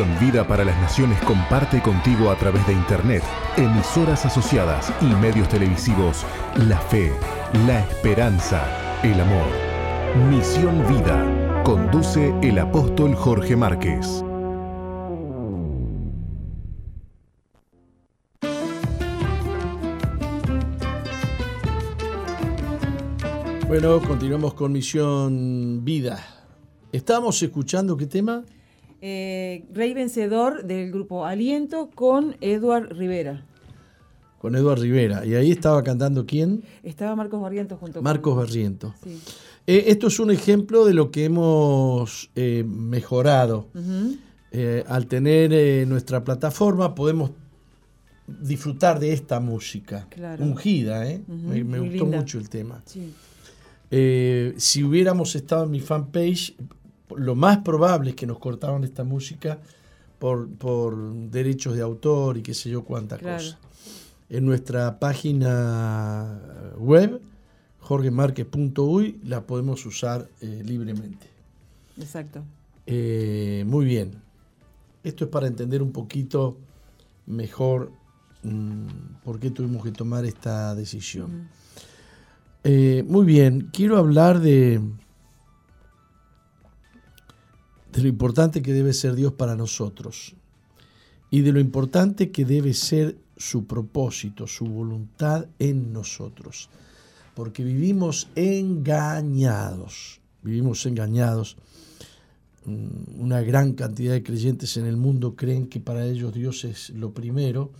Misión Vida para las Naciones comparte contigo a través de Internet, emisoras asociadas y medios televisivos la fe, la esperanza, el amor. Misión Vida. Conduce el apóstol Jorge Márquez. Bueno, continuamos con Misión Vida. Estábamos escuchando qué tema? Eh, Rey Vencedor del grupo Aliento con Eduard Rivera. Con Eduard Rivera. ¿Y ahí estaba cantando quién? Estaba Marcos Barrientos junto Marcos Barrientos. Sí. Eh, esto es un ejemplo de lo que hemos eh, mejorado. al tener nuestra plataforma podemos disfrutar de esta música. Ungida, ¿eh? me, gustó mucho el tema. Sí. Eh, si hubiéramos estado en mi fanpage, lo más probable es que nos cortaban esta música por, derechos de autor y qué sé yo cuánta cosa. En nuestra página web, jorgemarquez.uy, la podemos usar eh, libremente. Exacto. Eh, muy bien. Esto es para entender un poquito mejor mm, por qué tuvimos que tomar esta decisión. Eh, muy bien, quiero hablar de, de lo importante que debe ser Dios para nosotros y de lo importante que debe ser su propósito, su voluntad en nosotros. Porque vivimos engañados, vivimos engañados. Mm, una gran cantidad de creyentes en el mundo creen que para ellos Dios es lo primero,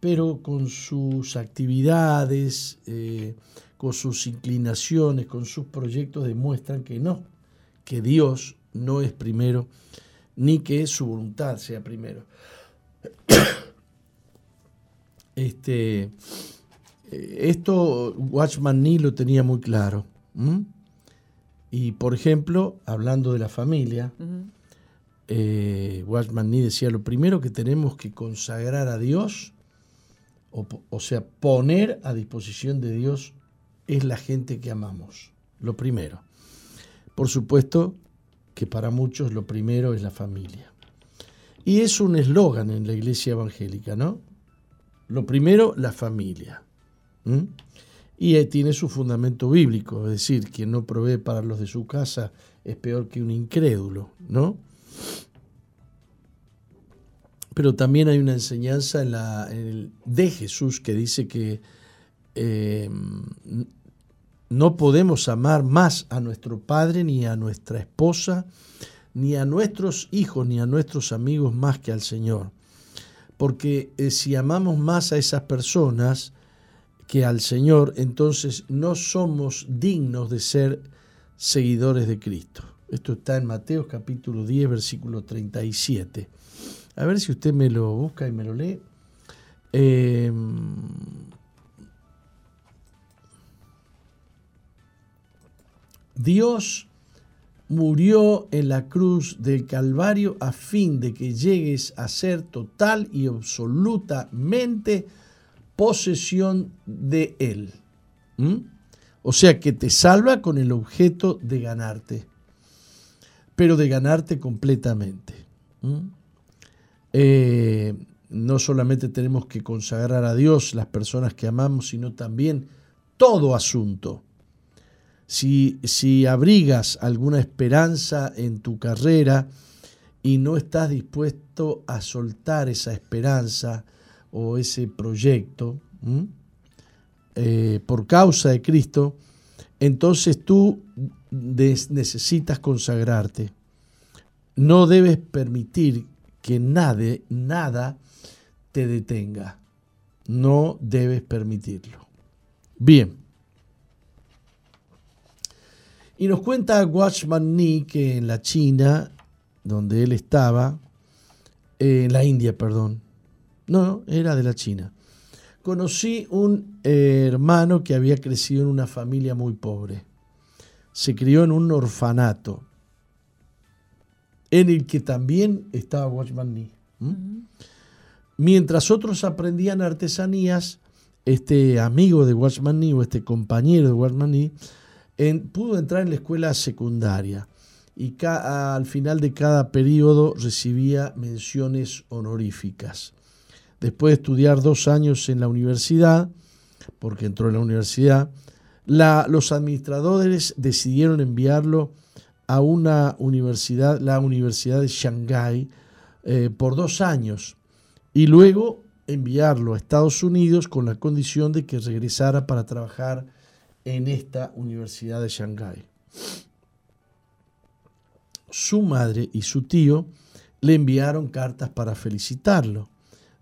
pero con sus actividades, eh, con sus inclinaciones, con sus proyectos, demuestran que no, que Dios no es primero, ni que su voluntad sea primero. Este, eh, esto Watchman Nee lo tenía muy claro. Y por ejemplo, hablando de la familia, eh, Watchman Nee decía, lo primero que tenemos que consagrar a Dios, o, o sea, poner a disposición de Dios es la gente que amamos, lo primero. Por supuesto que para muchos lo primero es la familia. Y es un eslogan en la iglesia evangélica, ¿no? Lo primero, la familia. Y tiene su fundamento bíblico, es decir, quien no provee para los de su casa es peor que un incrédulo, ¿no? Pero también hay una enseñanza de Jesús que dice que eh, no podemos amar más a nuestro padre, ni a nuestra esposa, ni a nuestros hijos, ni a nuestros amigos más que al Señor. Porque eh, si amamos más a esas personas que al Señor, entonces no somos dignos de ser seguidores de Cristo. Esto está en Mateo capítulo 10, versículo 37. A ver si usted me lo busca y me lo lee. Eh, Dios murió en la cruz del Calvario a fin de que llegues a ser total y absolutamente posesión de Él. ¿Mm? O sea que te salva con el objeto de ganarte, pero de ganarte completamente. ¿Mm? Eh, no solamente tenemos que consagrar a Dios las personas que amamos, sino también todo asunto si, abrigas alguna esperanza en tu carrera y no estás dispuesto a soltar esa esperanza o ese proyecto eh, por causa de Cristo, entonces tú necesitas consagrarte. No debes permitir que nada, nada te detenga. No debes permitirlo. Bien. Y nos cuenta Watchman Nee que en la China, donde él estaba, en la India, perdón, no, era de la China, conocí un eh, hermano que había crecido en una familia muy pobre. Se crió en un orfanato, en el que también estaba Watchman Nee. Mientras otros aprendían artesanías, este amigo de Watchman Nee o este compañero de Watchman Nee pudo entrar en la escuela secundaria y al final de cada periodo recibía menciones honoríficas. Después de estudiar dos años en la universidad, porque entró en la universidad, los administradores decidieron enviarlo a una universidad, la Universidad de Shanghái, eh, por dos años y luego enviarlo a Estados Unidos con la condición de que regresara para trabajar en esta Universidad de Shanghái. Su madre y su tío le enviaron cartas para felicitarlo.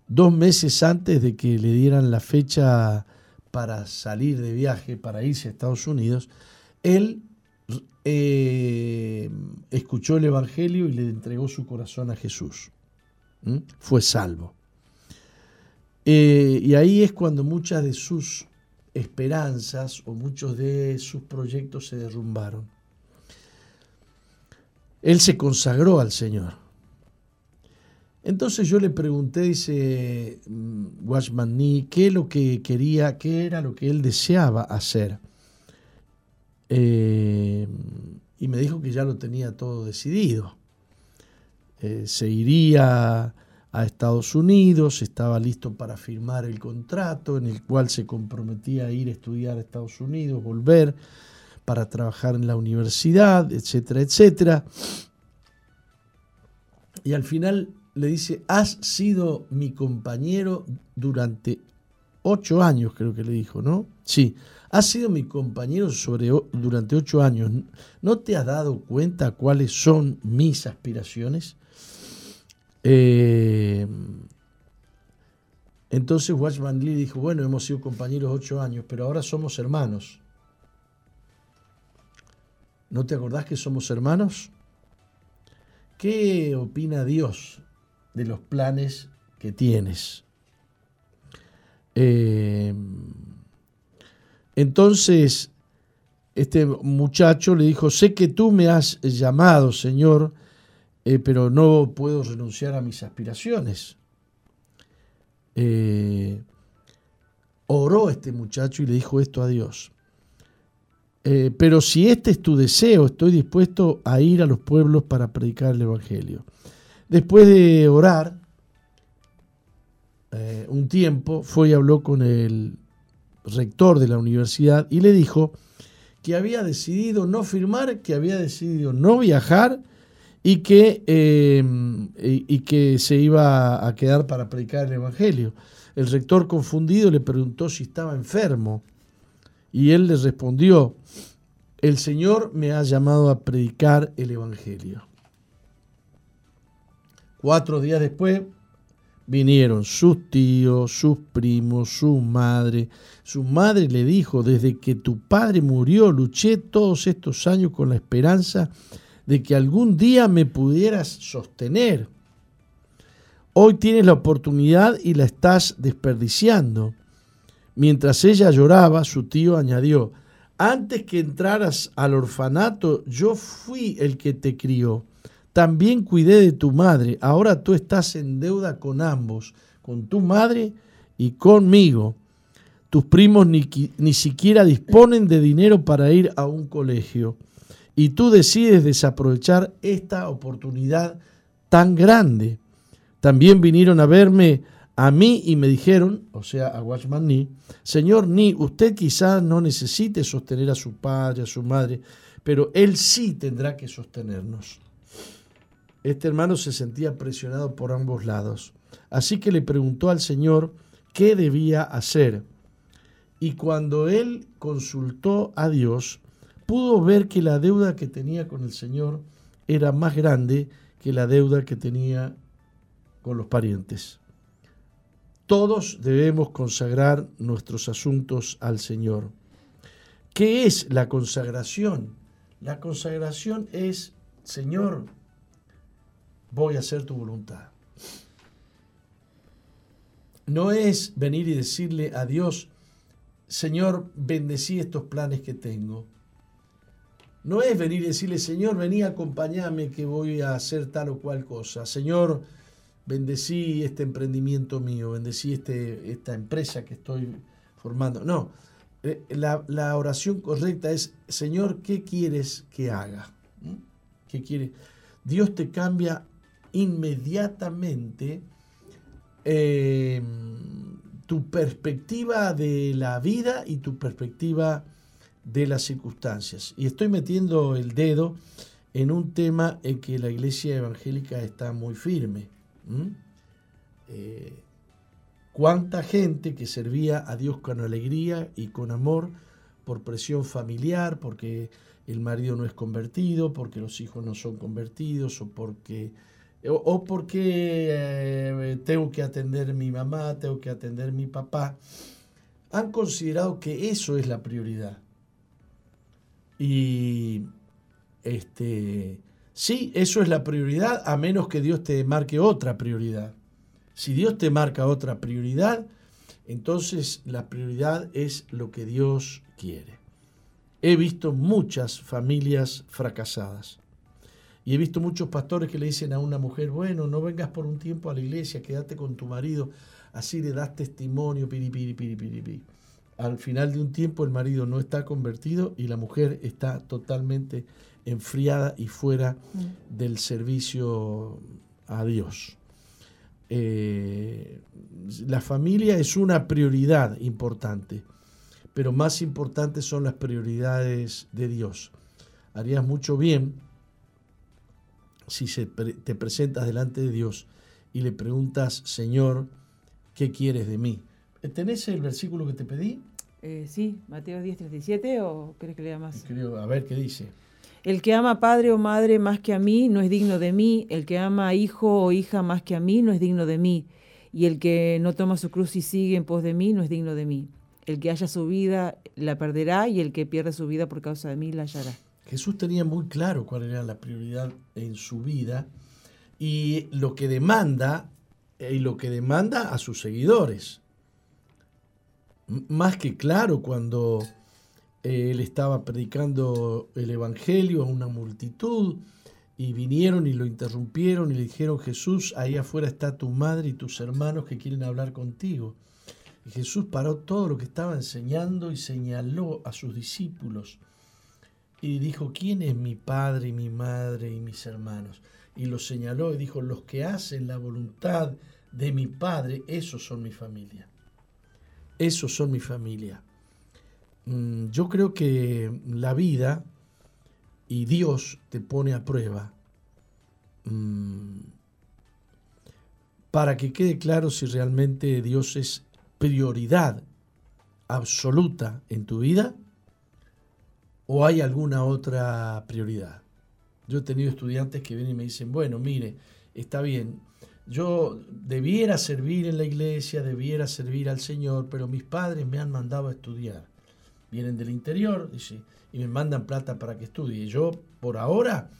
Dos meses antes de que le dieran la fecha para salir de viaje, para irse a Estados Unidos, él eh, escuchó el Evangelio y le entregó su corazón a Jesús. Fue salvo. Eh, y ahí es cuando muchas de sus esperanzas o muchos de sus proyectos se derrumbaron. Él se consagró al Señor. Entonces yo le pregunté, dice mm, Watchman Nee, qué es lo que quería, qué era lo que él deseaba hacer. Eh, y me dijo que ya lo tenía todo decidido. Eh, se iría a Estados Unidos, estaba listo para firmar el contrato en el cual se comprometía a ir a estudiar a Estados Unidos, volver para trabajar en la universidad, etcétera, etcétera. Y al final le dice, has sido mi compañero durante ocho años, creo que le dijo, ¿no? Sí, has sido mi compañero sobre, durante ocho años. ¿No te has dado cuenta cuáles son mis aspiraciones? Eh, entonces Watchman Lee dijo, bueno, hemos sido compañeros ocho años, pero ahora somos hermanos. ¿No te acordás que somos hermanos? ¿Qué opina Dios de los planes que tienes? Eh, entonces, este muchacho le dijo, sé que tú me has llamado, Señor, eh, pero no puedo renunciar a mis aspiraciones. Eh, oró este muchacho y le dijo esto a Dios. Eh, pero si este es tu deseo, estoy dispuesto a ir a los pueblos para predicar el Evangelio. Después de orar un tiempo, fue y habló con el rector de la universidad y le dijo que había decidido no firmar, que había decidido no viajar y que, em, y que se iba a quedar para predicar el Evangelio. El rector confundido le preguntó si estaba enfermo y él le respondió, el Señor me ha llamado a predicar el Evangelio. Cuatro días después vinieron sus tíos, sus primos, su madre. Su madre le dijo, desde que tu padre murió, luché todos estos años con la esperanza que algún día me pudieras sostener. Hoy tienes la oportunidad y la estás desperdiciando. Mientras ella lloraba, su tío añadió, antes que entraras al orfanato, yo fui el que te crió. También cuidé de tu madre. Ahora tú estás en deuda con ambos, con tu madre y conmigo. Tus primos ni, ni siquiera disponen de dinero para ir a un colegio y tú decides desaprovechar esta oportunidad tan grande. También vinieron a verme a mí y me dijeron, o sea, a Watchman Nee, Señor Ni, usted quizás no necesite sostener a su padre, a su madre, pero él sí tendrá que sostenernos. Este hermano se sentía presionado por ambos lados, así que le preguntó al Señor qué debía hacer. Y cuando él consultó a Dios, pudo ver que la deuda que tenía con el Señor era más grande que la deuda que tenía con los parientes. Todos debemos consagrar nuestros asuntos al Señor. ¿Qué es la consagración? La consagración es, Señor, voy a hacer tu voluntad. No es venir y decirle a Dios, Señor, bendecí estos planes que tengo. No es venir y decirle, Señor, vení, acompañame que voy a hacer tal o cual cosa. Señor, bendecí este emprendimiento mío, bendecí este, esta empresa que estoy formando. No, eh, la, oración correcta es, Señor, ¿qué quieres que haga? ¿Mm? ¿Qué quiere? Dios te cambia inmediatamente eh, tu perspectiva de la vida y tu perspectiva de las circunstancias. Y estoy metiendo el dedo en un tema en que la iglesia evangélica está muy firme. Eh, cuánta gente que servía a Dios con alegría y con amor por presión familiar, porque el marido no es convertido, porque los hijos no son convertidos o porque o, porque eh, tengo que atender a mi mamá, tengo que atender a mi papá, han considerado que eso es la prioridad. Y este, sí, eso es la prioridad, a menos que Dios te marque otra prioridad. Si Dios te marca otra prioridad, entonces la prioridad es lo que Dios quiere. He visto muchas familias fracasadas. Y he visto muchos pastores que le dicen a una mujer, bueno, no vengas por un tiempo a la iglesia, quédate con tu marido, así le das testimonio, piri, Al final de un tiempo el marido no está convertido y la mujer está totalmente enfriada y fuera mm. del servicio a Dios. Eh, la familia es una prioridad importante, pero más importantes son las prioridades de Dios. Harías mucho bien si te presentas delante de Dios y le preguntas, Señor, ¿qué quieres de mí? ¿Tenés el versículo que te pedí? Eh, sí, Mateo 10, 37, o crees que lea más? Creo, a ver qué dice. El que ama padre o madre más que a mí no es digno de mí, el que ama hijo o hija más que a mí no es digno de mí, y el que no toma su cruz y sigue en pos de mí no es digno de mí. El que haya su vida la perderá y el que pierde su vida por causa de mí la hallará. Jesús tenía muy claro cuál era la prioridad en su vida y lo que demanda y lo que demanda a sus seguidores. Más que claro cuando él estaba predicando el Evangelio a una multitud y vinieron y lo interrumpieron y le dijeron, Jesús, ahí afuera está tu madre y tus hermanos que quieren hablar contigo. Y Jesús paró todo lo que estaba enseñando y señaló a sus discípulos y dijo, ¿quién es mi padre y mi madre y mis hermanos? Y los señaló y dijo, los que hacen la voluntad de mi padre, esos son mi familia. Esos son mi familia. Mm, yo creo que la vida y Dios te pone a prueba mm, para que quede claro si realmente Dios es prioridad absoluta en tu vida o hay alguna otra prioridad. Yo he tenido estudiantes que vienen y me dicen, bueno, mire, está bien, yo debiera servir en la iglesia, debiera servir al Señor, pero mis padres me han mandado a estudiar vienen del interior dice, y me mandan plata para que estudie. Yo, por ahora,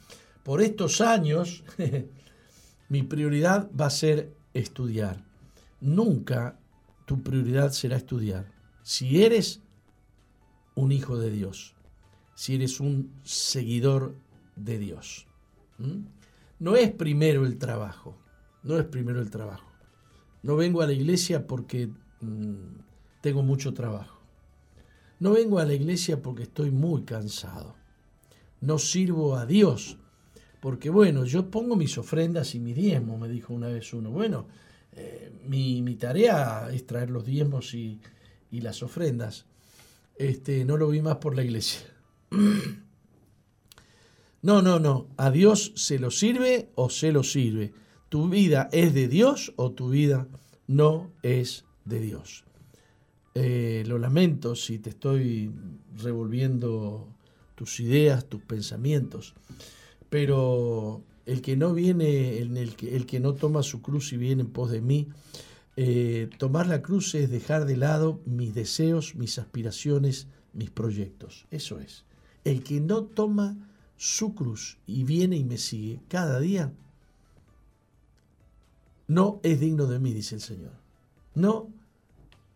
por estos años, mi prioridad va a ser estudiar. Nunca tu prioridad será estudiar. Si eres un hijo de Dios, si eres un seguidor de Dios. No es primero el trabajo, no es primero el trabajo. No vengo a la iglesia porque mm, tengo mucho trabajo. No vengo a la iglesia porque estoy muy cansado. No sirvo a Dios porque, bueno, yo pongo mis ofrendas y mi diezmo, me dijo una vez uno. Bueno, eh, mi, tarea es traer los diezmos y, las ofrendas. Este, no lo vi más por la iglesia. No, no, no. A Dios se lo sirve o se lo sirve. Tu vida es de Dios o tu vida no es de Dios. Eh, lo lamento si te estoy revolviendo tus ideas, tus pensamientos, pero el que no viene, el, que, el que no toma su cruz y viene en pos de mí, eh, tomar la cruz es dejar de lado mis deseos, mis aspiraciones, mis proyectos. Eso es. El que no toma su cruz y viene y me sigue cada día, no es digno de mí, dice el Señor. No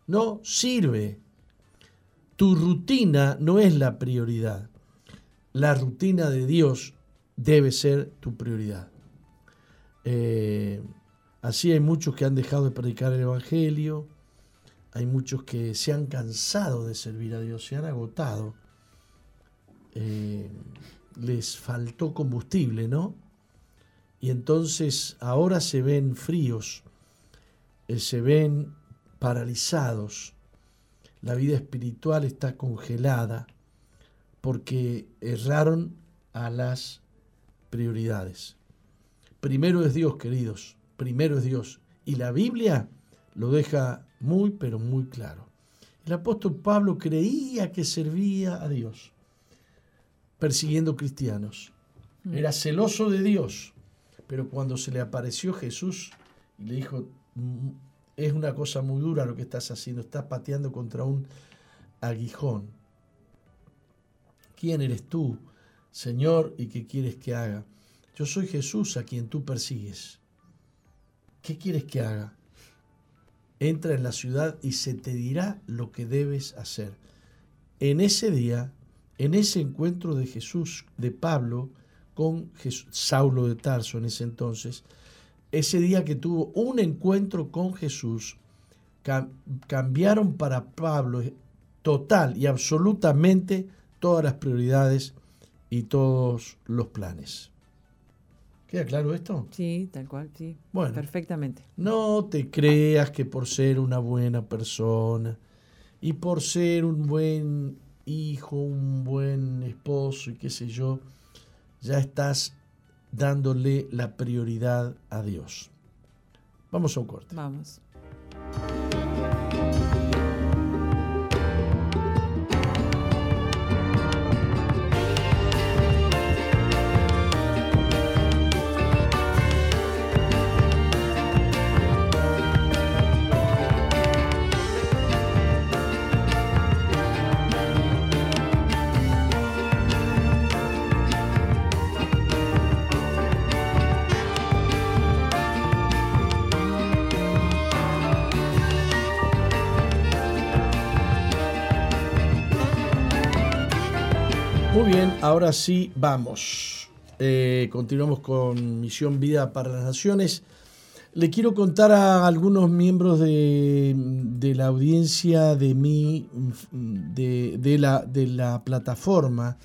no sirve. Tu rutina no es la prioridad. La rutina de Dios debe ser tu prioridad. Eh, así hay muchos que han dejado de predicar el Evangelio, hay muchos que se han cansado de servir a Dios, se han agotado. Eh, les faltó combustible, ¿no? Y entonces ahora se ven fríos, eh, se ven paralizados, la vida espiritual está congelada porque erraron a las prioridades. Primero es Dios, queridos, primero es Dios. Y la Biblia lo deja muy, pero muy claro. El apóstol Pablo creía que servía a Dios, persiguiendo cristianos. Mm. Era celoso de Dios, pero cuando se le apareció Jesús y le dijo, mm, es una cosa muy dura lo que estás haciendo, estás pateando contra un aguijón. ¿Quién eres tú, Señor, y qué quieres que haga? Yo soy Jesús a quien tú persigues. ¿Qué quieres que haga? Entra en la ciudad y se te dirá lo que debes hacer. En ese día, en ese encuentro de Jesús, de Pablo, con Saulo de Tarso en ese entonces, ese día que tuvo un encuentro con Jesús, cambiaron para Pablo total y absolutamente todas las prioridades y todos los planes. ¿Queda claro esto? Sí, tal cual, sí. Bueno, perfectamente. No te creas que por ser una buena persona y por ser un buen hijo, un buen esposo y qué sé yo, ya estás dándole la prioridad a Dios. Vamos a un corte. Vamos. Ahora sí vamos. Eh, continuamos con Misión Vida para las Naciones. Le quiero contar a algunos miembros de, la audiencia de mí, de, la, de la plataforma,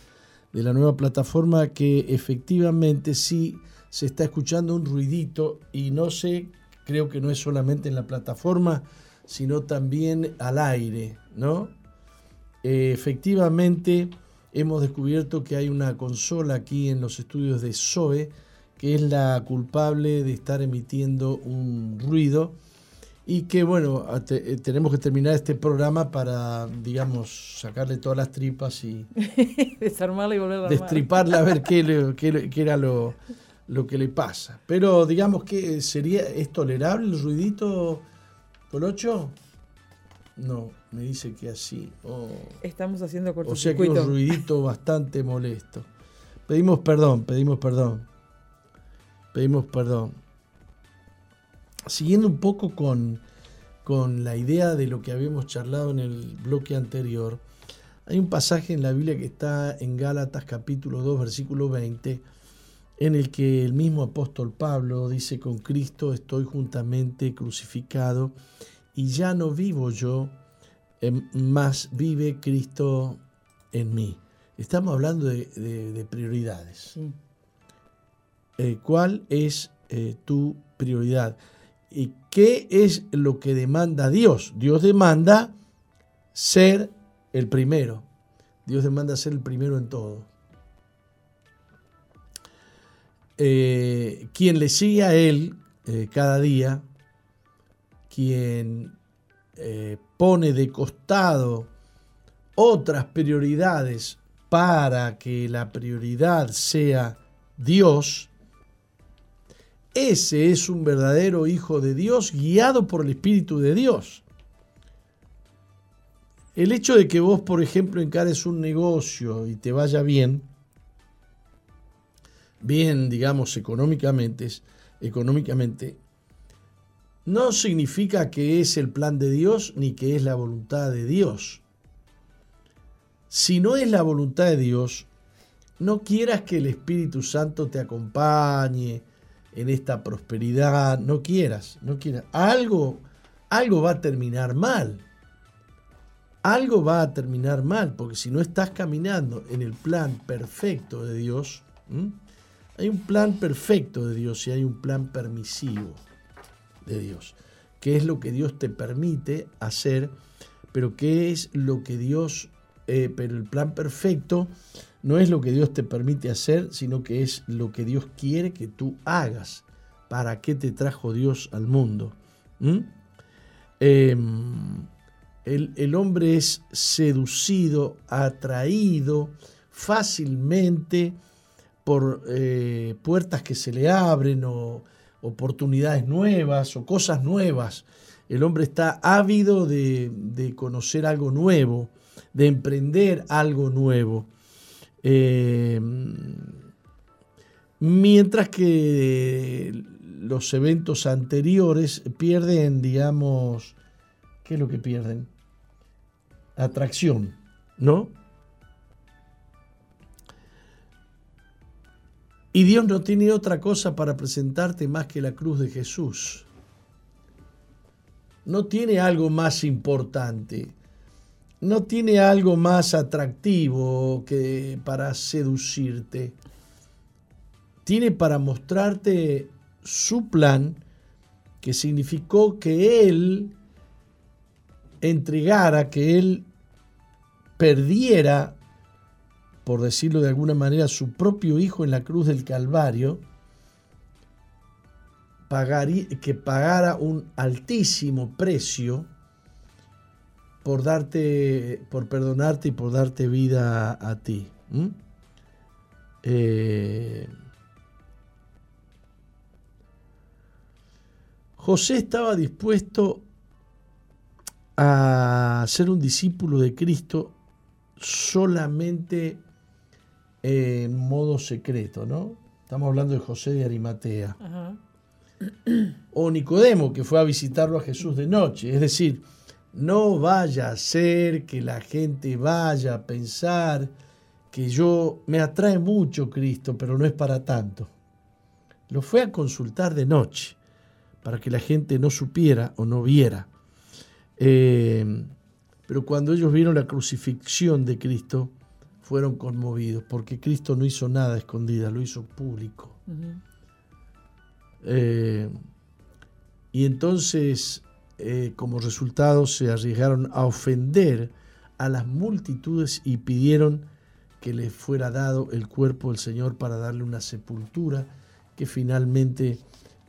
de la nueva plataforma, que efectivamente sí se está escuchando un ruidito y no sé, creo que no es solamente en la plataforma, sino también al aire, ¿no? Eh, efectivamente hemos descubierto que hay una consola aquí en los estudios de SOE que es la culpable de estar emitiendo un ruido y que bueno, eh, tenemos que terminar este programa para, digamos, sacarle todas las tripas y desarmarla y volverla a destriparla a ver qué, qué, era lo, lo, que le pasa. Pero digamos que sería, ¿es tolerable el ruidito, Colocho? No, me dice que así. Estamos haciendo O sea que un ruidito bastante molesto. Pedimos perdón, pedimos perdón. Pedimos perdón. Siguiendo un poco con, con la idea de lo que habíamos charlado en el bloque anterior, hay un pasaje en la Biblia que está en Gálatas capítulo 2, versículo 20, en el que el mismo apóstol Pablo dice, con Cristo estoy juntamente crucificado y ya no vivo yo, más vive Cristo en mí. Estamos hablando de, prioridades. Eh, ¿Cuál es eh, tu prioridad? ¿Y qué es lo que demanda Dios? Dios demanda ser el primero. Dios demanda ser el primero en todo. Eh, quien le sigue a Él cada día, quien eh, pone de costado otras prioridades para que la prioridad sea Dios, ese es un verdadero hijo de Dios guiado por el Espíritu de Dios. El hecho de que vos, por ejemplo, encares un negocio y te vaya bien, bien, digamos, económicamente, económicamente, no significa que es el plan de Dios ni que es la voluntad de Dios. Si no es la voluntad de Dios, no quieras que el Espíritu Santo te acompañe en esta prosperidad, no quieras, no quieras. Algo, algo va a terminar mal. algo va a terminar mal, porque si no estás caminando en el plan perfecto de Dios, hay un plan perfecto de Dios y hay un plan permisivo de Dios, que es lo que Dios te permite hacer, pero qué es lo que Dios, eh, pero el plan perfecto no es lo que Dios te permite hacer, sino que es lo que Dios quiere que tú hagas. ¿Para qué te trajo Dios al mundo? Em, el, hombre es seducido, atraído fácilmente por eh, puertas que se le abren o oportunidades nuevas o cosas nuevas. El hombre está ávido de, conocer algo nuevo, de emprender algo nuevo. Em, mientras que los eventos anteriores pierden, digamos, ¿qué es lo que pierden? atracción, ¿no? Y Dios no tiene otra cosa para presentarte más que la cruz de Jesús. No tiene algo más importante. No tiene algo más atractivo que para seducirte. Tiene para mostrarte su plan que significó que Él entregara, que Él perdiera, por decirlo de alguna manera, su propio Hijo en la cruz del Calvario, que pagara un altísimo precio por darte, por perdonarte y por darte vida a, ti. Eh, José estaba dispuesto a ser un discípulo de Cristo solamente en modo secreto, ¿no? Estamos hablando de José de Arimatea. O Nicodemo, que fue a visitarlo a Jesús de noche. Es decir, no vaya a ser que la gente vaya a pensar que yo me atrae mucho Cristo, pero no es para tanto. Lo fue a consultar de noche, para que la gente no supiera o no viera. Eh, pero cuando ellos vieron la crucifixión de Cristo, fueron conmovidos, porque Cristo no hizo nada escondida, lo hizo público. Eh, y entonces, eh, como resultado, se arriesgaron a ofender a las multitudes y pidieron que les fuera dado el cuerpo del Señor para darle una sepultura que finalmente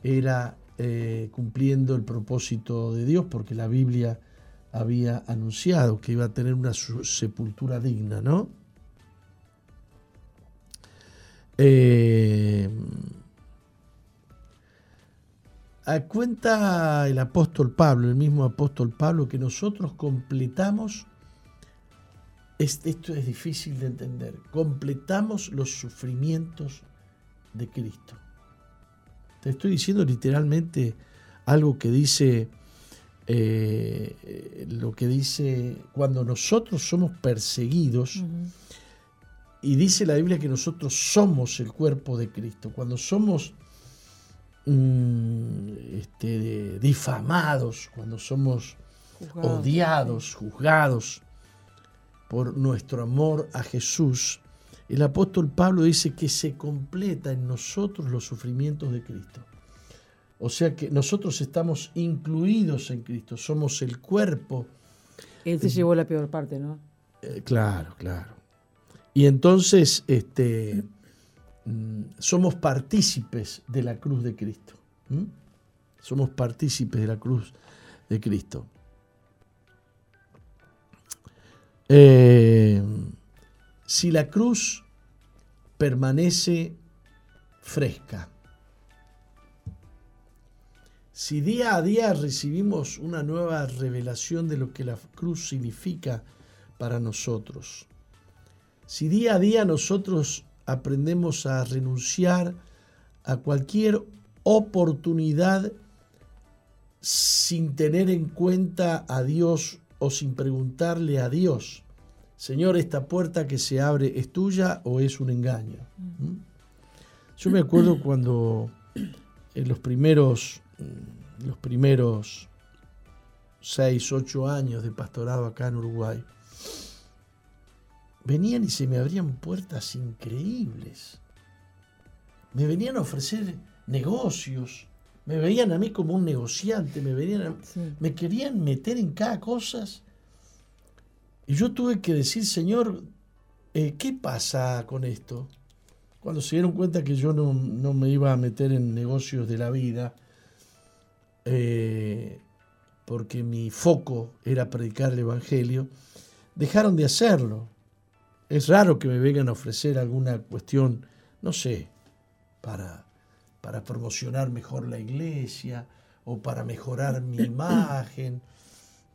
era eh, cumpliendo el propósito de Dios, porque la Biblia había anunciado que iba a tener una sepultura digna, ¿no? Eh, cuenta el apóstol Pablo, el mismo apóstol Pablo, que nosotros completamos, esto es difícil de entender, completamos los sufrimientos de Cristo. Te estoy diciendo literalmente algo que dice eh, lo que dice cuando nosotros somos perseguidos, y dice la Biblia que nosotros somos el cuerpo de Cristo, cuando somos mm, este, difamados, cuando somos odiados, juzgados por nuestro amor a Jesús, el apóstol Pablo dice que se completa en nosotros los sufrimientos de Cristo. O sea que nosotros estamos incluidos en Cristo, somos el cuerpo. Él se llevó la peor parte, ¿no? Eh, claro, claro. Y entonces este, mm, somos partícipes de la cruz de Cristo. Somos partícipes de la cruz de Cristo. Eh, si la cruz permanece fresca, si día a día recibimos una nueva revelación de lo que la cruz significa para nosotros, si día a día nosotros aprendemos a renunciar a cualquier oportunidad sin tener en cuenta a Dios o sin preguntarle a Dios, Señor, esta puerta que se abre es tuya o es un engaño. ¿Mm? Yo me acuerdo cuando en los primeros, los primeros 6, 8 años de pastorado acá en Uruguay, venían y se me abrían puertas increíbles. Me venían a ofrecer negocios, me veían a mí como un negociante, me, venían me querían meter en cada cosa. Y yo tuve que decir, Señor, eh, ¿qué pasa con esto? Cuando se dieron cuenta que yo no, me iba a meter en negocios de la vida, eh, porque mi foco era predicar el Evangelio, dejaron de hacerlo. Es raro que me vengan a ofrecer alguna cuestión, no sé, para, para promocionar mejor la iglesia o para mejorar mi imagen.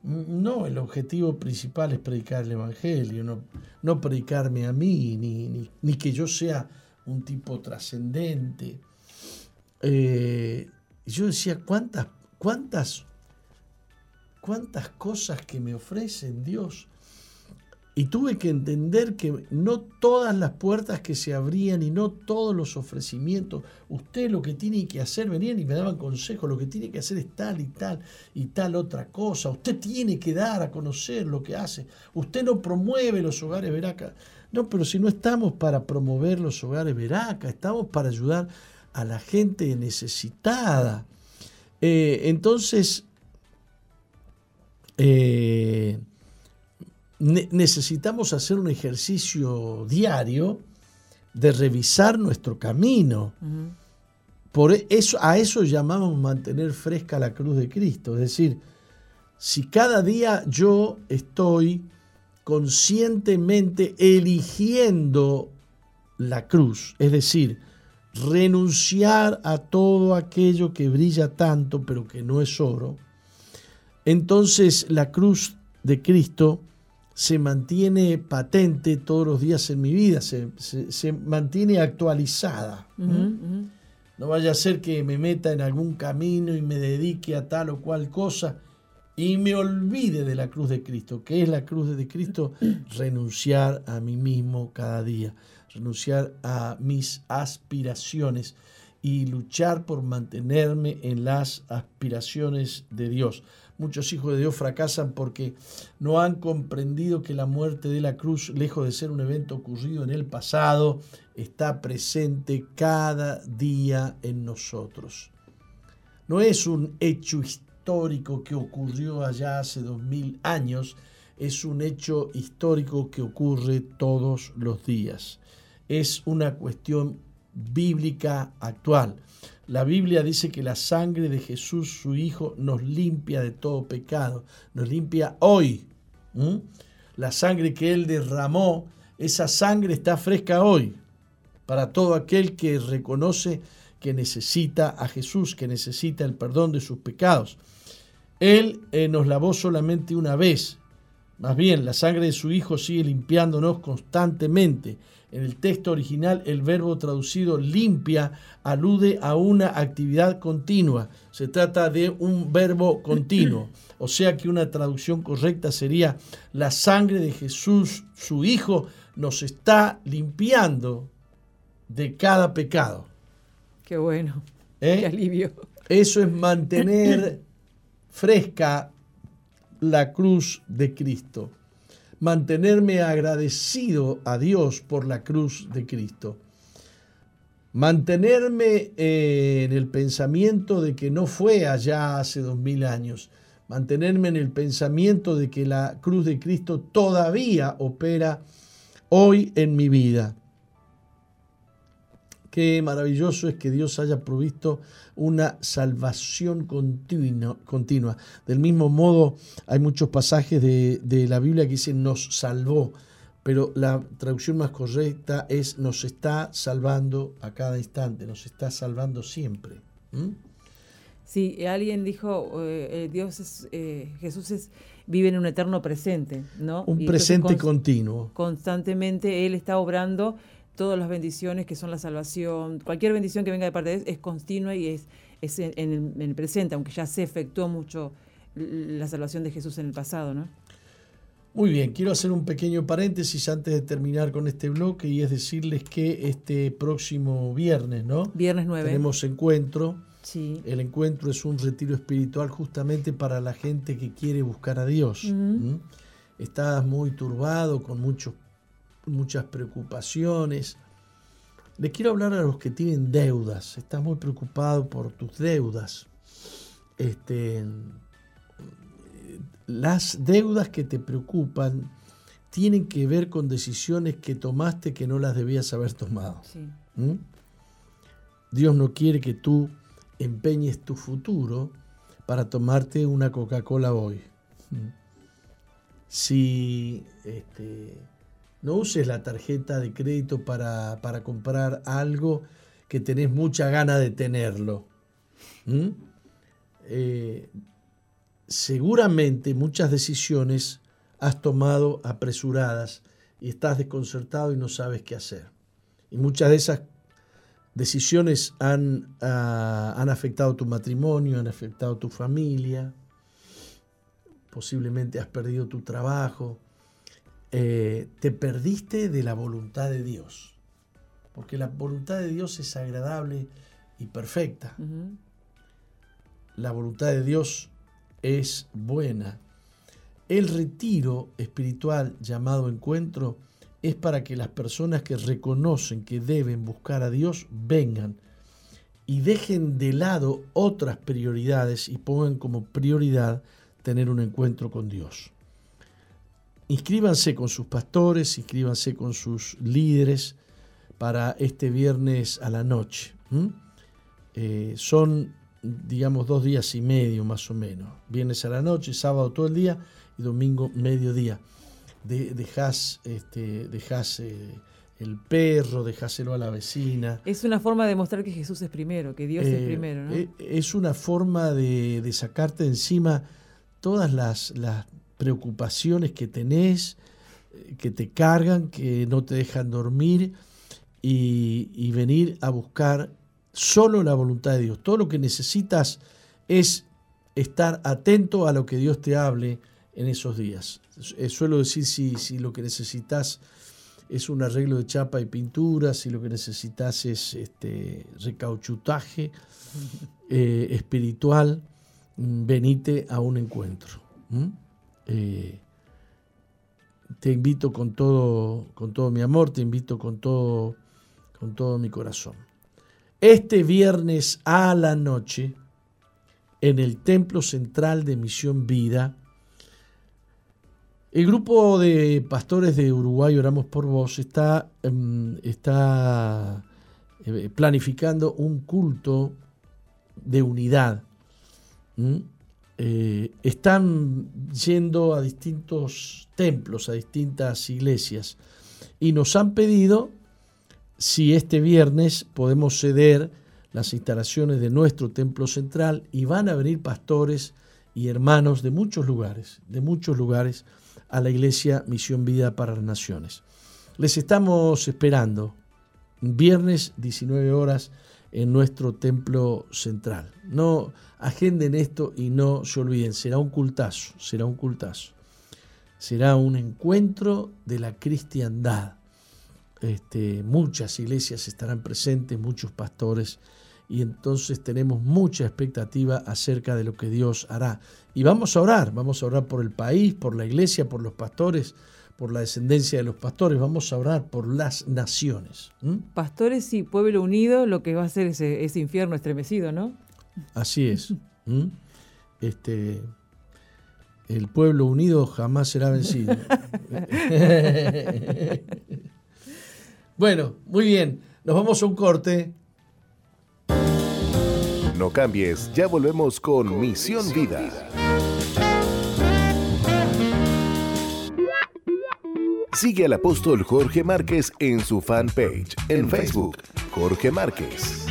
No, el objetivo principal es predicar el Evangelio, no, no predicarme a mí, ni, ni, que yo sea un tipo trascendente. Eh, yo decía, ¿cuántas, cuántas cuántas cosas que me ofrecen Dios. Y tuve que entender que no todas las puertas que se abrían y no todos los ofrecimientos, usted lo que tiene que hacer, venían y me daban consejos, lo que tiene que hacer es tal y tal y tal otra cosa, usted tiene que dar a conocer lo que hace, usted no promueve los hogares Veraca. No, pero si no estamos para promover los hogares Veraca, estamos para ayudar a la gente necesitada. Eh, entonces, eh, necesitamos hacer un ejercicio diario de revisar nuestro camino. Por e, eso, a eso llamamos mantener fresca la cruz de Cristo. Es decir, si cada día yo estoy conscientemente eligiendo la cruz, es decir, renunciar a todo aquello que brilla tanto pero que no es oro, entonces la cruz de Cristo se mantiene patente todos los días en mi vida, se, mantiene actualizada. No vaya a ser que me meta en algún camino y me dedique a tal o cual cosa y me olvide de la cruz de Cristo. ¿Qué es la cruz de Cristo? Renunciar a mí mismo cada día, renunciar a mis aspiraciones y luchar por mantenerme en las aspiraciones de Dios. Muchos hijos de Dios fracasan porque no han comprendido que la muerte de la cruz, lejos de ser un evento ocurrido en el pasado, está presente cada día en nosotros. No es un hecho histórico que ocurrió allá hace dos mil años, es un hecho histórico que ocurre todos los días. Es una cuestión bíblica actual. La Biblia dice que la sangre de Jesús, su Hijo, nos limpia de todo pecado, nos limpia hoy. La sangre que Él derramó, esa sangre está fresca hoy para todo aquel que reconoce que necesita a Jesús, que necesita el perdón de sus pecados. Él eh, nos lavó solamente una vez. Más bien, la sangre de su Hijo sigue limpiándonos constantemente. En el texto original, el verbo traducido limpia alude a una actividad continua. Se trata de un verbo continuo. O sea que una traducción correcta sería, la sangre de Jesús, su Hijo, nos está limpiando de cada pecado. Qué bueno. ¿Eh? Qué alivio. Eso es mantener fresca la cruz de Cristo mantenerme agradecido a Dios por la cruz de Cristo. Mantenerme eh, en el pensamiento de que no fue allá hace dos mil años. Mantenerme en el pensamiento de que la cruz de Cristo todavía opera hoy en mi vida. Qué maravilloso es que Dios haya provisto una salvación continua. Del mismo modo, hay muchos pasajes de, la Biblia que dicen nos salvó, pero la traducción más correcta es nos está salvando a cada instante, nos está salvando siempre. Sí, alguien dijo, eh, eh, Dios es, eh, Jesús es, vive en un eterno presente, ¿no? Un presente continuo. Constantemente Él está obrando todas las bendiciones que son la salvación, cualquier bendición que venga de parte de Dios es continua y es, es en, el, presente, aunque ya se efectuó mucho la salvación de Jesús en el pasado, ¿no? Muy bien, quiero hacer un pequeño paréntesis antes de terminar con este bloque y es decirles que este próximo viernes, ¿no? Viernes 9. Tenemos encuentro Sí. El encuentro es un retiro espiritual justamente para la gente que quiere buscar a Dios. ¿Mm? Estás muy turbado, con muchos, muchas preocupaciones. Le quiero hablar a los que tienen deudas. Estás muy preocupado por tus deudas. Este, las deudas que te preocupan tienen que ver con decisiones que tomaste que no las debías haber tomado. ¿Mm? Dios no quiere que tú empeñes tu futuro para tomarte una Coca-Cola hoy. ¿Mm? Si este, no uses la tarjeta de crédito para, comprar algo que tenés mucha gana de tenerlo. Eh, seguramente muchas decisiones has tomado apresuradas y estás desconcertado y no sabes qué hacer. Y muchas de esas decisiones han, ah, han afectado tu matrimonio, han afectado tu familia, posiblemente has perdido tu trabajo, eh, te perdiste de la voluntad de Dios, porque la voluntad de Dios es agradable y perfecta. La voluntad de Dios es buena. El retiro espiritual llamado encuentro es para que las personas que reconocen que deben buscar a Dios vengan y dejen de lado otras prioridades y pongan como prioridad tener un encuentro con Dios. Inscríbanse con sus pastores, inscríbanse con sus líderes para este viernes a la noche. Eh, son, digamos, dos días y medio más o menos. Viernes a la noche, sábado todo el día y domingo mediodía. De, dejás, este, eh, el perro, dejáselo a la vecina. Es una forma de demostrar que Jesús es primero, que Dios es eh, primero. ¿no? Es una forma de, de sacarte encima todas las, preocupaciones que tenés, que te cargan, que no te dejan dormir y, venir a buscar solo la voluntad de Dios. Todo lo que necesitas es estar atento a lo que Dios te hable en esos días. Eh, suelo decir si, si lo que necesitas es un arreglo de chapa y pintura, si lo que necesitas es este, recauchutaje eh, espiritual, Mm, venite a un encuentro. Eh, te invito con todo, con todo mi amor, te invito con todo, con todo mi corazón. Este viernes a la noche, en el Templo Central de Misión Vida, el grupo de pastores de Uruguay, Oramos por Vos, está, em, está eh, planificando un culto de unidad. Eh, están yendo a distintos templos, a distintas iglesias, y nos han pedido si este viernes podemos ceder las instalaciones de nuestro templo central y van a venir pastores y hermanos de muchos lugares, de muchos lugares, a la iglesia Misión Vida para las Naciones. Les estamos esperando, viernes 19 horas en nuestro templo central. No agenden esto y no se olviden, será un cultazo, será un cultazo. Será un encuentro de la cristiandad. Este, muchas iglesias estarán presentes, muchos pastores, y entonces tenemos mucha expectativa acerca de lo que Dios hará. Y vamos a orar, vamos a orar por el país, por la iglesia, por los pastores, por la descendencia de los pastores, vamos a orar por las naciones. Pastores y pueblo unido, lo que va a ser ese, ese infierno estremecido, ¿no? Así es. Este, el pueblo unido jamás será vencido. bueno, muy bien. Nos vamos a un corte. No cambies, ya volvemos con, Misión, Vida. Sigue al apóstol Jorge Márquez en su fanpage en Facebook, Jorge Márquez.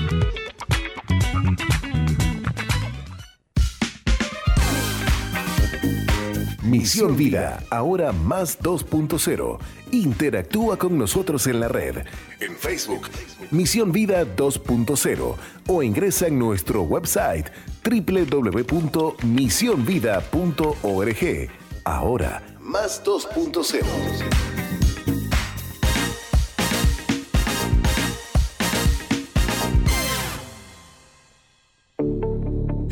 Misión Vida, ahora más 2.0. Interactúa con nosotros en la red, en Facebook, Misión Vida 2.0 o ingresa en nuestro website www.misionvida.org. Ahora, más 2.0.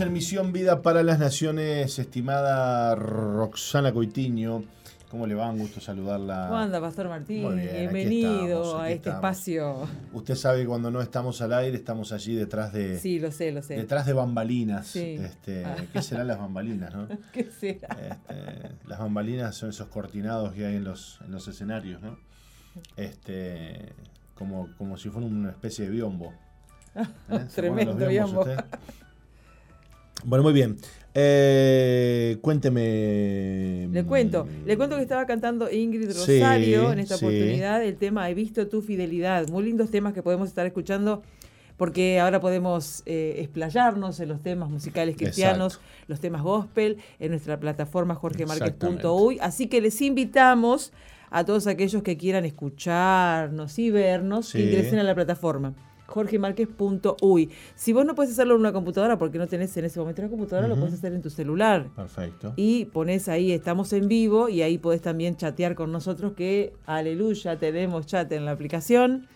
En Misión Vida para las Naciones, estimada Roxana Coitiño. ¿Cómo le va? Un gusto saludarla. ¿Cómo anda, Pastor Martín? Bienvenido a este espacio. Usted sabe que cuando no estamos al aire estamos allí detrás de. Sí, lo sé, lo sé. Detrás de bambalinas. Este, ah. ¿Qué serán las bambalinas, no? ¿Qué será? Este, las bambalinas son esos cortinados que hay en los, en los escenarios, ¿no? Este, como, como si fuera una especie de biombo. ¿Eh? Tremendo biombo. Bueno, muy bien. Eh, cuénteme. Le cuento, le cuento que estaba cantando Ingrid Rosario en esta oportunidad el tema He visto tu fidelidad. Muy lindos temas que podemos estar escuchando porque ahora podemos eh, explayarnos en los temas musicales cristianos, los temas gospel, en nuestra plataforma jorgemarquez.uy. Así que les invitamos a todos aquellos que quieran escucharnos y vernos que ingresen a la plataforma jorgemarquez.uy. Si vos no puedes hacerlo en una computadora porque no tenés en ese momento una computadora, lo puedes hacer en tu celular. Perfecto. Y pones ahí, estamos en vivo y ahí podés también chatear con nosotros que, aleluya, tenemos chat en la aplicación.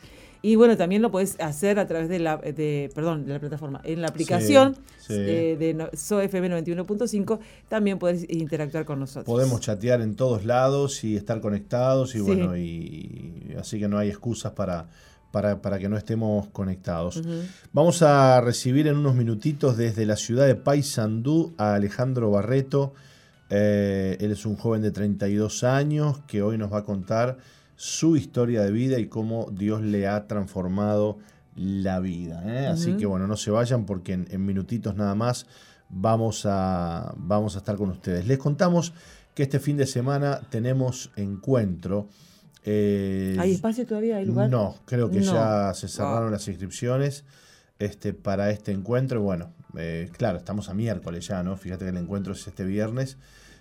Y bueno, también lo podés hacer a través de la, de, perdón, de la plataforma. En la aplicación eh, de SOFM 91.5 también podés interactuar con nosotros. Podemos chatear en todos lados y estar conectados y bueno, y así que no hay excusas para para, que no estemos conectados. Vamos a recibir en unos minutitos desde la ciudad de Paysandú a Alejandro Barreto. Eh, él es un joven de 32 años que hoy nos va a contar su historia de vida y cómo Dios le ha transformado la vida. ¿eh? Así que bueno, no se vayan porque en, minutitos nada más vamos a, vamos a estar con ustedes. Les contamos que este fin de semana tenemos encuentro eh, ¿Hay espacio todavía? ¿Hay lugar? No, creo que ya se cerraron las inscripciones este, para este encuentro. Bueno, eh, claro, estamos a miércoles ya, ¿no? Fíjate que el encuentro es este viernes.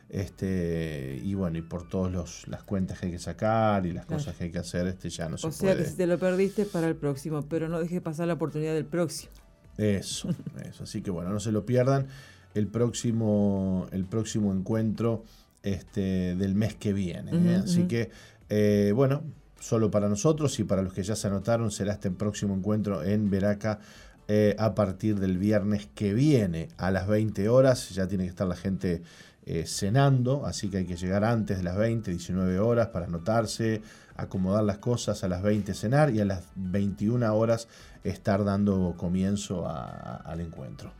Este, y bueno, y por todas las cuentas que hay que sacar y las cosas que hay que hacer, este ya no se puede. O sea que si te lo perdiste para el próximo, pero no dejes pasar la oportunidad del próximo. Eso, eso. Así que bueno, no se lo pierdan. El próximo, el próximo encuentro este, del mes que viene. ¿eh? Así que eh, bueno, solo para nosotros y para los que ya se anotaron será este próximo encuentro en Veraca eh, a partir del viernes que viene a las 20 horas. Ya tiene que estar la gente eh, cenando, así que hay que llegar antes de las 20, 19 horas para anotarse, acomodar las cosas a las 20 cenar y a las 21 horas estar dando comienzo al encuentro.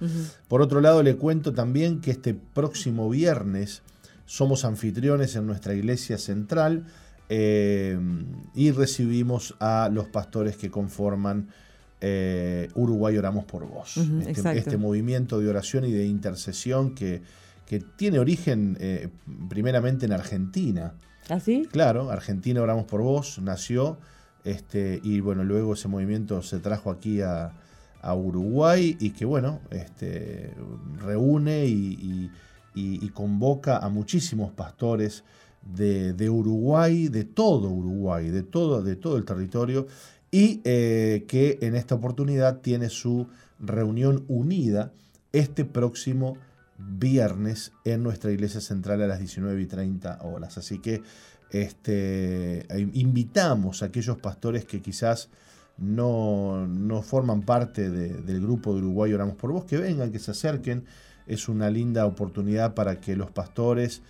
Por otro lado, le cuento también que este próximo viernes somos anfitriones en nuestra iglesia central eh, y recibimos a los pastores que conforman eh, Uruguay Oramos por Vos. Este, este, movimiento de oración y de intercesión que, que tiene origen eh, primeramente en Argentina. ¿Ah, sí? Claro, Argentina Oramos por Vos nació este, y bueno, luego ese movimiento se trajo aquí a, Uruguay y que bueno, este, reúne y, y convoca a muchísimos pastores de, Uruguay, de todo Uruguay, de todo, de todo el territorio, y eh, que en esta oportunidad tiene su reunión unida este próximo viernes en nuestra iglesia central a las 19 y 30 horas. Así que este, invitamos a aquellos pastores que quizás no, forman parte del grupo de Uruguay Oramos por Vos, que vengan, que se acerquen. Es una linda oportunidad para que los pastores,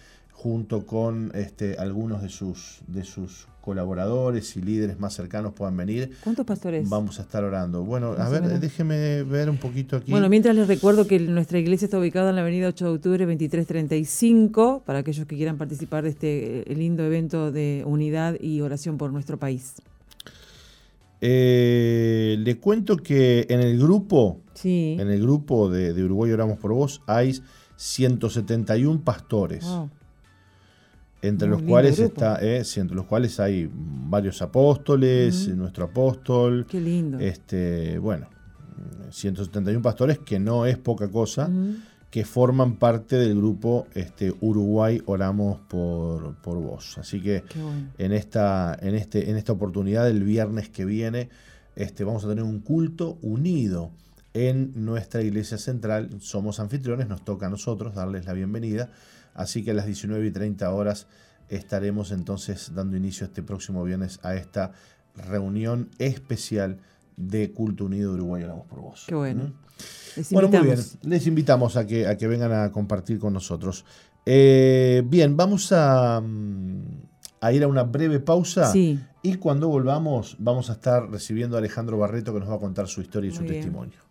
junto con este, algunos de sus, de sus colaboradores y líderes más cercanos puedan venir. ¿Cuántos pastores? Vamos a estar orando. Bueno, a ver, déjeme ver un poquito aquí. Bueno, mientras les recuerdo que nuestra iglesia está ubicada en la avenida 8 de octubre 2335, para aquellos que quieran participar de este eh, lindo evento de unidad y oración por nuestro país. Eh, le cuento que en el grupo, sí. en el grupo de, Uruguay Oramos por Vos, hay 171 pastores entre los cuales está, eh, entre los cuales hay varios apóstoles, nuestro apóstol. Qué lindo. Este, bueno, 171 pastores, que no es poca cosa, que forman parte del grupo este, Uruguay Oramos por, por Vos. Así que en, esta, en, este, en esta oportunidad, el viernes que viene, este, vamos a tener un culto unido en nuestra iglesia central. Somos anfitriones, nos toca a nosotros darles la bienvenida Así que a las 19 y 30 horas estaremos entonces dando inicio este próximo viernes a esta reunión especial de Culto Unido Uruguay Oramos por Vos. Qué bueno. ¿Mm? Bueno, muy bien. Les invitamos a que, a que vengan a compartir con nosotros. Eh, bien, vamos a, mm, a, ir a una breve pausa. Y cuando volvamos, vamos a estar recibiendo a Alejandro Barreto que nos va a contar su historia y su testimonio.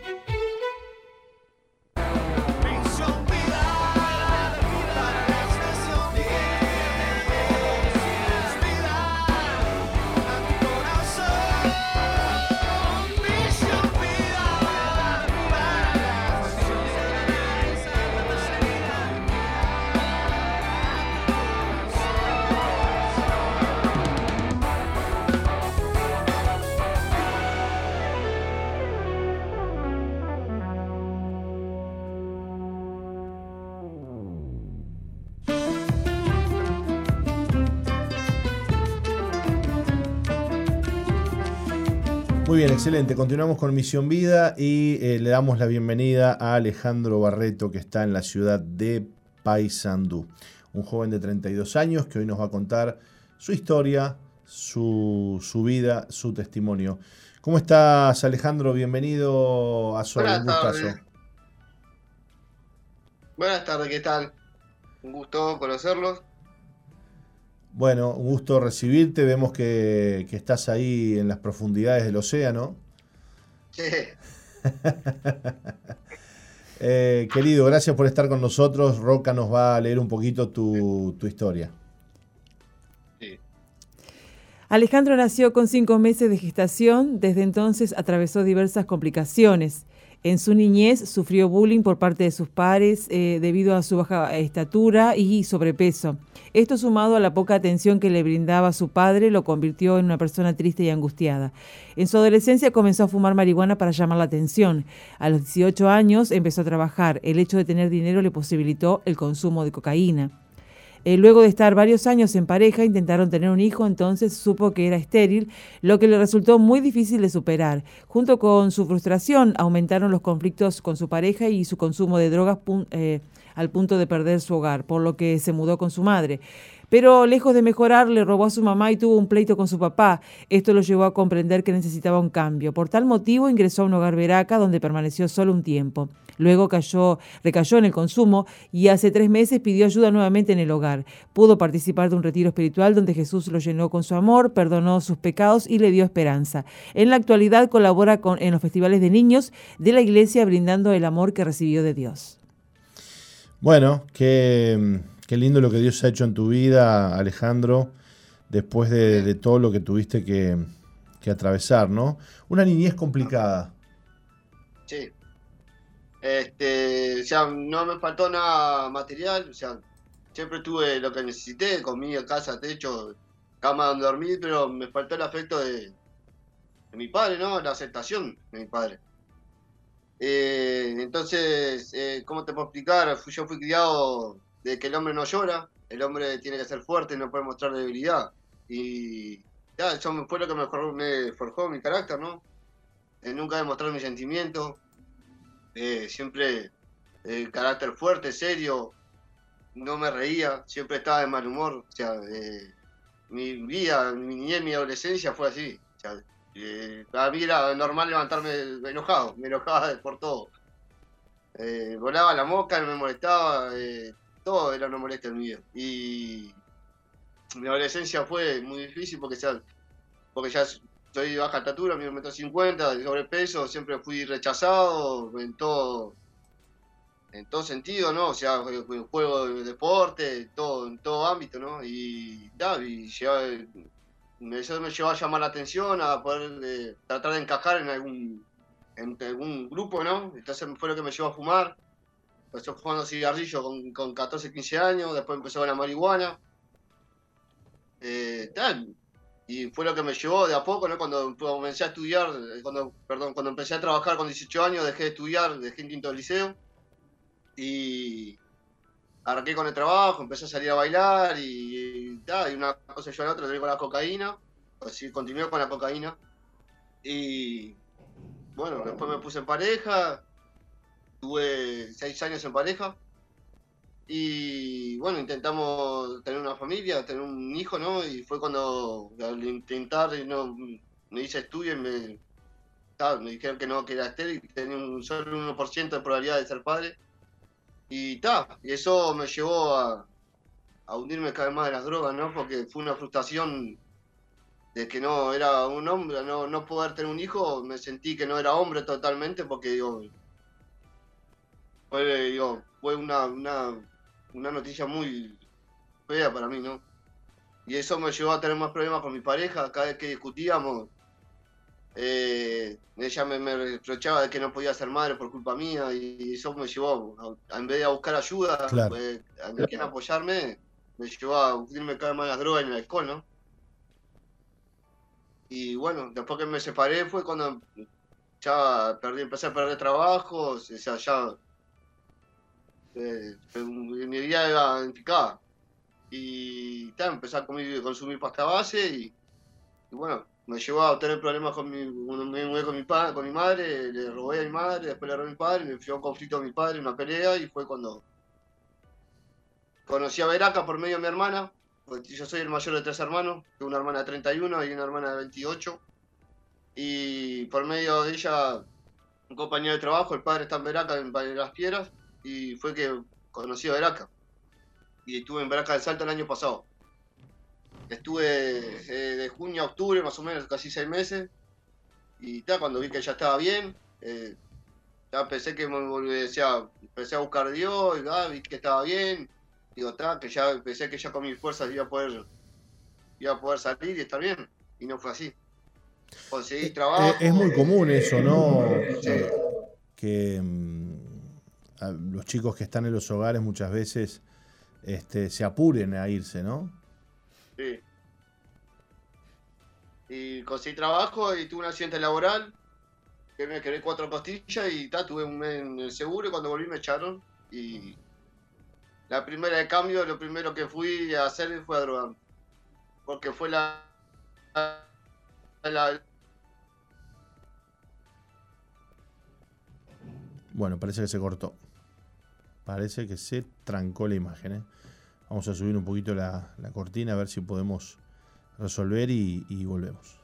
Bien, excelente. Continuamos con Misión Vida y eh, le damos la bienvenida a Alejandro Barreto, que está en la ciudad de Paysandú. Un joven de 32 años que hoy nos va a contar su historia, su, vida, su testimonio. ¿Cómo estás, Alejandro? Bienvenido a Sol. Buenas tardes. Buenas tardes, ¿qué tal? Un gusto conocerlos. Bueno, un gusto recibirte. Vemos que, estás ahí en las profundidades del océano. Sí. Eh, querido, gracias por estar con nosotros. Roca nos va a leer un poquito tu, tu historia. Sí. Alejandro nació con cinco meses de gestación. Desde entonces atravesó diversas complicaciones. En su niñez sufrió bullying por parte de sus pares eh, debido a su baja estatura y sobrepeso. Esto sumado a la poca atención que le brindaba su padre lo convirtió en una persona triste y angustiada. En su adolescencia comenzó a fumar marihuana para llamar la atención. A los 18 años empezó a trabajar. El hecho de tener dinero le posibilitó el consumo de cocaína. Eh, luego de estar varios años en pareja, intentaron tener un hijo, entonces supo que era estéril, lo que le resultó muy difícil de superar. Junto con su frustración, aumentaron los conflictos con su pareja y su consumo de drogas, eh, al punto de perder su hogar, por lo que se mudó con su madre. Pero lejos de mejorar, le robó a su mamá y tuvo un pleito con su papá. Esto lo llevó a comprender que necesitaba un cambio. Por tal motivo ingresó a un hogar veraca donde permaneció solo un tiempo. Luego cayó, recayó en el consumo y hace tres meses pidió ayuda nuevamente en el hogar. Pudo participar de un retiro espiritual donde Jesús lo llenó con su amor, perdonó sus pecados y le dio esperanza. En la actualidad colabora con, en los festivales de niños de la iglesia brindando el amor que recibió de Dios. Bueno, que Qué lindo lo que Dios ha hecho en tu vida, Alejandro, después de, todo lo que tuviste que, atravesar, ¿no? Una niñez complicada. Sí. Este, o sea, no me faltó nada material, o sea, siempre tuve lo que necesité, comida, casa, techo, cama donde dormir, pero me faltó el afecto de, mi padre, ¿no? La aceptación de mi padre. Eh, entonces, eh, ¿cómo te puedo explicar? Yo fui criado de que el hombre no llora, el hombre tiene que ser fuerte no puede mostrar debilidad. Y ya, eso fue lo que me forjó, mi carácter, ¿no? nunca demostrar mis sentimientos, eh, siempre el carácter fuerte, serio, no me reía, siempre estaba de mal humor. O sea, eh, mi vida, mi niñez, mi adolescencia fue así. Eh, para mí era normal levantarme enojado, me enojaba por todo. volaba la mosca, me molestaba, todo era una molestia en mi vida. Y mi adolescencia fue muy difícil porque ya, porque ya soy de baja estatura, mido metro cincuenta, de sobrepeso, siempre fui rechazado en todo, en todo sentido, ¿no? O sea, juego de deporte, todo, en todo ámbito, ¿no? Y, ya, y eso me llevó a llamar la atención, a poder eh, tratar de encajar en algún, en algún grupo, ¿no? Entonces fue lo que me llevó a fumar empezó fumando cigarrillo con, con 14, 15 años, después empezó con la marihuana. Eh, tal. Y fue lo que me llevó de a poco, ¿no? Cuando comencé a estudiar, cuando, perdón, cuando empecé a trabajar con 18 años, dejé de estudiar, dejé en quinto del liceo. Y arranqué con el trabajo, empecé a salir a bailar y, tal, y una cosa yo a la otra, con la cocaína. Así continué con la cocaína. Y bueno, después me puse en pareja, tuve seis años en pareja y bueno, intentamos tener una familia, tener un hijo, ¿no? Y fue cuando al intentar, no, me hice estudio y me, me dijeron que no, que era estéril, tenía un solo 1% de probabilidad de ser padre. Y ta, y eso me llevó a, a hundirme cada vez más de las drogas, ¿no? Porque fue una frustración de que no era un hombre, no, no poder tener un hijo, me sentí que no era hombre totalmente porque digo, fue, fue una, una, una noticia muy fea para mí, ¿no? Y eso me llevó a tener más problemas con mi pareja, cada vez que discutíamos. Eh, ella me, reprochaba de que no podía ser madre por culpa mía y eso me llevó, a, en vez de a buscar ayuda, pues, a, apoyarme, me llevó a irme cada vez más las drogas y el alcohol, ¿no? Y bueno, después que me separé fue cuando ya perdí, empecé a perder trabajo, o sea, ya eh, mi vida era identificada. Y tal, empecé a consumir pasta base y, bueno, me llevó a tener problemas con mi, con mi, padre, con mi madre, le robé a mi madre, después le robé a mi padre, me a un conflicto con mi padre, una pelea y fue cuando conocí a Veraca por medio de mi hermana, porque yo soy el mayor de tres hermanos, tengo una hermana de 31 y una hermana de 28 y por medio de ella un compañero de trabajo, el padre está en Veraca, en Valle de las Piedras, y fue que conocí a Veraca. Y estuve en Veraca del Salto el año pasado. Estuve eh, de junio a octubre, más o menos, casi seis meses. Y ta, cuando vi que ya estaba bien, eh, ya pensé que me decía, empecé a buscar a Dios, y, vi que estaba bien. Digo, ta, que ya pensé que ya con mis fuerzas iba a poder, iba a poder salir y estar bien. Y no fue así. Conseguí eh, trabajo. Es, muy común eso, ¿no? Que mm, los chicos que están en los hogares muchas veces este, se apuren a irse, ¿no? Y conseguí trabajo y tuve un accidente laboral, que me quedé cuatro pastillas y ta, tuve un mes en el seguro y cuando volví me echaron. Y la primera de cambio, lo primero que fui a hacer fue a drogar. Porque fue la, la bueno, parece que se cortó. Parece que se trancó la imagen. ¿eh? Vamos a subir un poquito la, cortina a ver si podemos resolver y volvemos.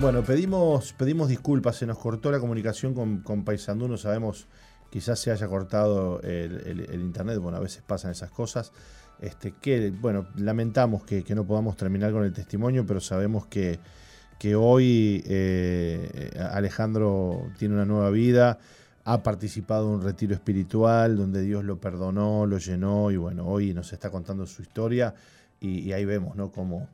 Bueno, pedimos, pedimos disculpas, se nos cortó la comunicación con, con no sabemos, quizás se haya cortado el, internet, bueno, a veces pasan esas cosas. Este, que, bueno, lamentamos que, no podamos terminar con el testimonio, pero sabemos que, que hoy eh, Alejandro tiene una nueva vida, ha participado en un retiro espiritual donde Dios lo perdonó, lo llenó y bueno, hoy nos está contando su historia y, y ahí vemos, ¿no? Cómo,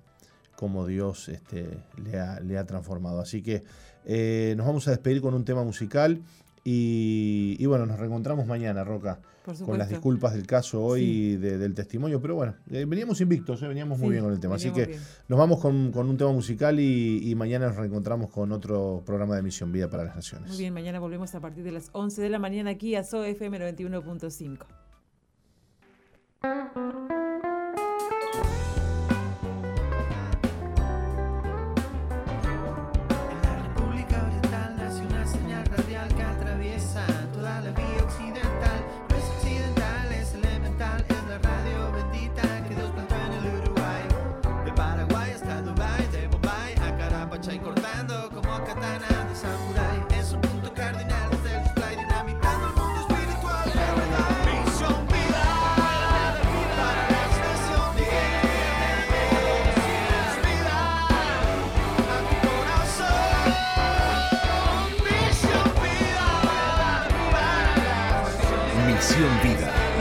cómo Dios este, le, ha, le, ha, transformado. Así que eh, nos vamos a despedir con un tema musical y, bueno, nos reencontramos mañana, Roca, con las disculpas del caso hoy del testimonio, pero bueno, eh, veníamos invictos, eh, veníamos muy bien con el tema. Así que nos vamos con, un tema musical y, mañana nos reencontramos con otro programa de Misión Vida para las Naciones. Muy bien, mañana volvemos a partir de las 11 de la mañana aquí a SOFM 91.5.